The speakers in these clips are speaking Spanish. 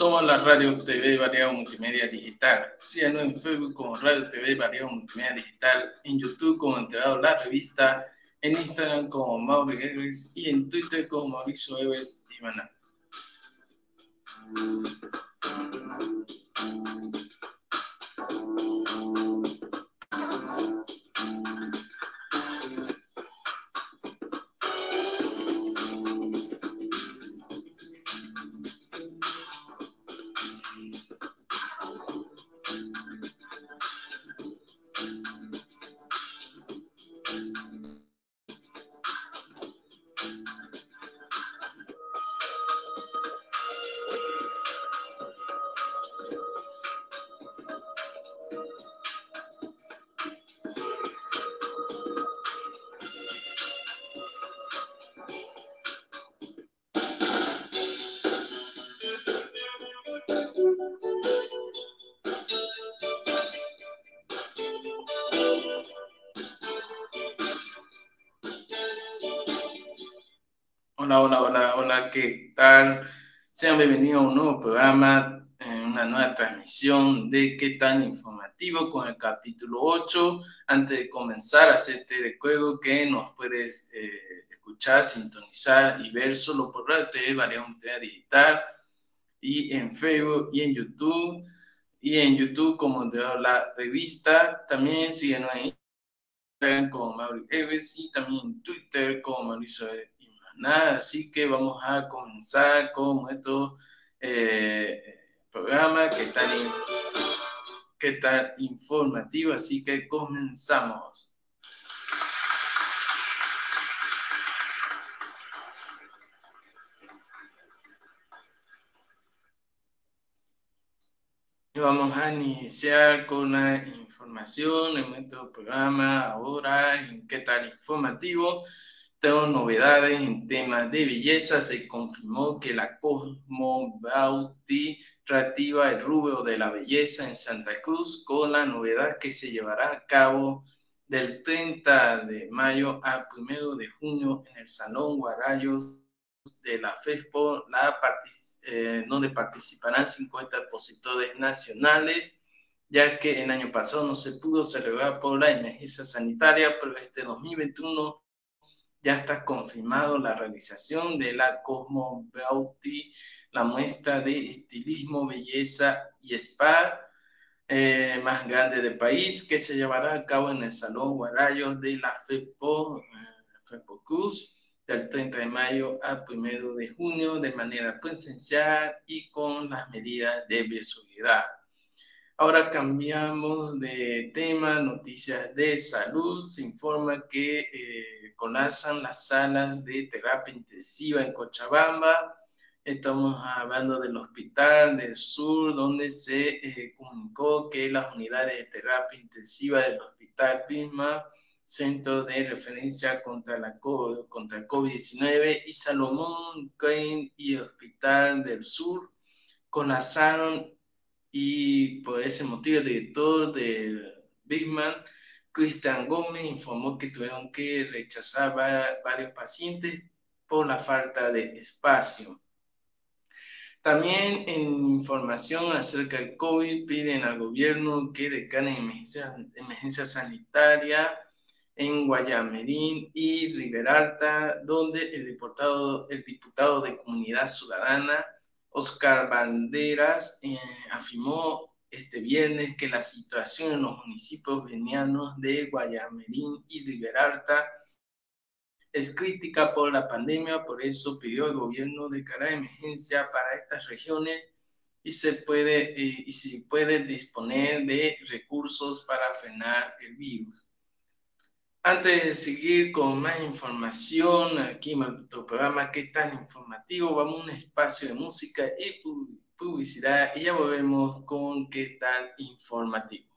Somos la Radio TV Variado Multimedia Digital. Síganos en Facebook como Radio TV Variado Multimedia Digital, en YouTube como Enterado La Revista, en Instagram como Mauricio Eves y en Twitter como Mauricio Eves y Maná. Hola, hola, hola, hola, ¿qué tal? Sean bienvenidos a un nuevo programa, una nueva transmisión de ¿Qué tan informativo? con el capítulo 8. Antes de comenzar, hacerte recuerdo que nos puedes eh, escuchar, sintonizar y ver solo por Radio TV, Variedad Digital, y en Facebook y en YouTube, y en YouTube como de la revista. También síguenos en Instagram como Mauricio Eves y también en Twitter como Mauricio nada, así que vamos a comenzar con nuestro eh, programa que tan, que tan informativo, así que comenzamos. Vamos a iniciar con la información en nuestro programa ahora en qué tal informativo. Tengo novedades en temas de belleza. Se confirmó que la Cosmo Beauty reactiva el rubio de la belleza en Santa Cruz con la novedad que se llevará a cabo del 30 de mayo al 1 de junio en el Salón Guarayos de la FESPO, la eh, donde participarán 50 expositores nacionales, ya que el año pasado no se pudo celebrar por la emergencia sanitaria, pero este 2021 ya está confirmado la realización de la Cosmo Beauty, la muestra de estilismo, belleza y spa eh, más grande del país, que se llevará a cabo en el Salón Guarayos de la FEPO, eh, FEPOCUS, del 30 de mayo al 1 de junio, de manera presencial y con las medidas de bioseguridad. Ahora cambiamos de tema, noticias de salud. Se informa que eh, las salas de terapia intensiva en Cochabamba. Estamos hablando del Hospital del Sur, donde se eh, comunicó que las unidades de terapia intensiva del Hospital Pisma, Centro de Referencia contra, la, contra el COVID-19, y Salomón Kane y Hospital del Sur colapsaron y por ese motivo el director de Bigman, Cristian Gómez, informó que tuvieron que rechazar varios pacientes por la falta de espacio. También en información acerca del COVID, piden al gobierno que declare emergencia, emergencia sanitaria en Guayamerín y Riberalta, donde el diputado, el diputado de Comunidad Ciudadana Oscar Banderas eh, afirmó este viernes que la situación en los municipios venianos de Guayamerín y Riberalta es crítica por la pandemia, por eso pidió al gobierno declarar emergencia para estas regiones y se puede eh, y si puede disponer de recursos para frenar el virus. Antes de seguir con más información aquí en nuestro programa que tan informativo, vamos a un espacio de música y publicidad y ya volvemos con qué tal informativo.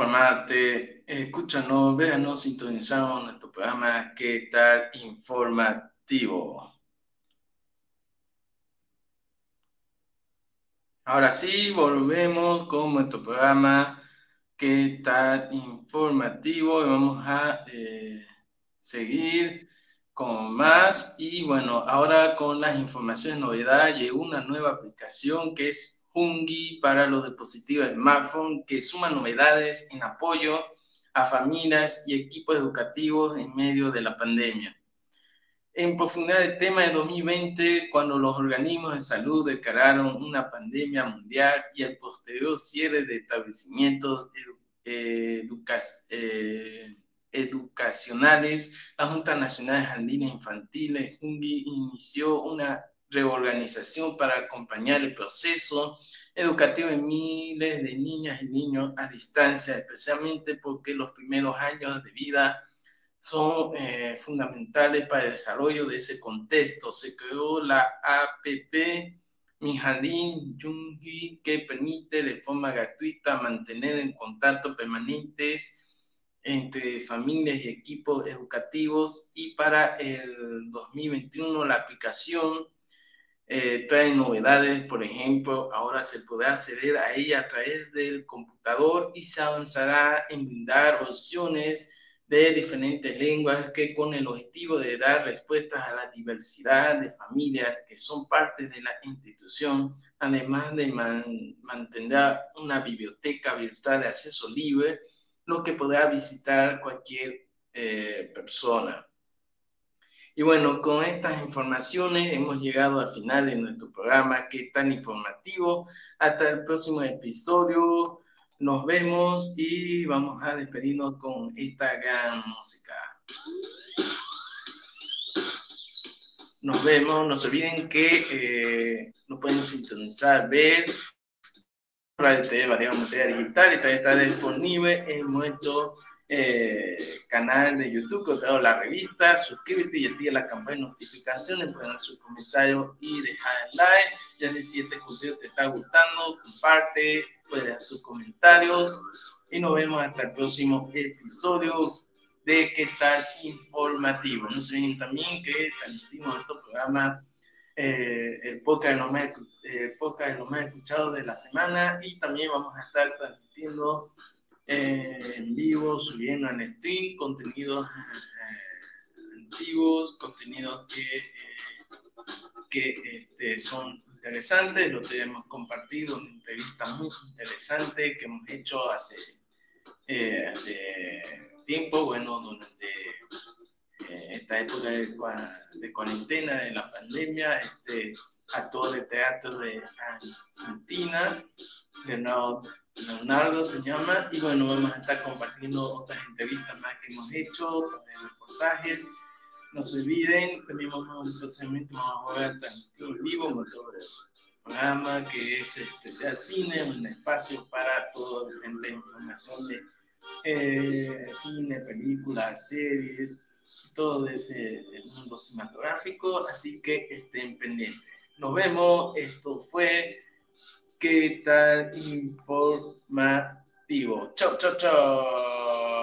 Informarte, escúchanos, véanos, sintonizamos nuestro programa ¿Qué tal informativo? Ahora sí, volvemos con nuestro programa ¿Qué tal informativo? Vamos a eh, seguir con más. Y bueno, ahora con las informaciones novedad, llegó una nueva aplicación que es Hungi para los dispositivos smartphone que suma novedades en apoyo a familias y equipos educativos en medio de la pandemia. En profundidad del tema de 2020, cuando los organismos de salud declararon una pandemia mundial y el posterior cierre de establecimientos eh, educacionales, la Junta Nacional de Jardines Infantiles, JUNGI, inició una reorganización para acompañar el proceso educativo de miles de niñas y niños a distancia, especialmente porque los primeros años de vida son eh, fundamentales para el desarrollo de ese contexto. Se creó la APP Mi Jardín Jungi que permite de forma gratuita mantener en contacto permanentes entre familias y equipos educativos y para el 2021 la aplicación eh, trae novedades, por ejemplo, ahora se podrá acceder a ella a través del computador y se avanzará en brindar opciones de diferentes lenguas que con el objetivo de dar respuestas a la diversidad de familias que son parte de la institución, además de mantener una biblioteca virtual de acceso libre, lo que podrá visitar cualquier eh, persona. Y bueno, con estas informaciones hemos llegado al final de nuestro programa que es tan informativo. Hasta el próximo episodio. Nos vemos y vamos a despedirnos con esta gran música. Nos vemos, no se olviden que eh, nos pueden sintonizar, ver Radio TV Variedad Materia Digital y todavía está disponible en nuestro eh, canal de YouTube, dado la revista. Suscríbete y activa la campana de notificaciones, pueden dar sus comentarios y dejar el like. Ya si este contenido te está gustando, comparte, puedes dar tus comentarios y nos vemos hasta el próximo episodio de ¿Qué tal informativo? No se olviden también que transmitimos este programa, eh, el podcast de, los más, eh, podcast de los más escuchados de la semana y también vamos a estar transmitiendo en vivo, subiendo en stream, contenidos eh, antiguos, contenidos que, eh, que este, son interesantes, lo tenemos compartido, una entrevista muy interesante que hemos hecho hace, eh, hace tiempo, bueno, durante esta época de, cuarentena, de la pandemia, este actor de teatro de Argentina, Leonardo Leonardo se llama, y bueno, vamos a estar compartiendo otras entrevistas más que hemos hecho, también reportajes. No se olviden, también vamos a un procedimiento, vamos a ver en vivo, motor programa que es especial cine, un espacio para toda diferente información de eh, cine, películas, series, todo ese mundo cinematográfico, así que estén pendientes. Nos vemos, esto fue ¿Qué tal informativo? Chao, chao, chao.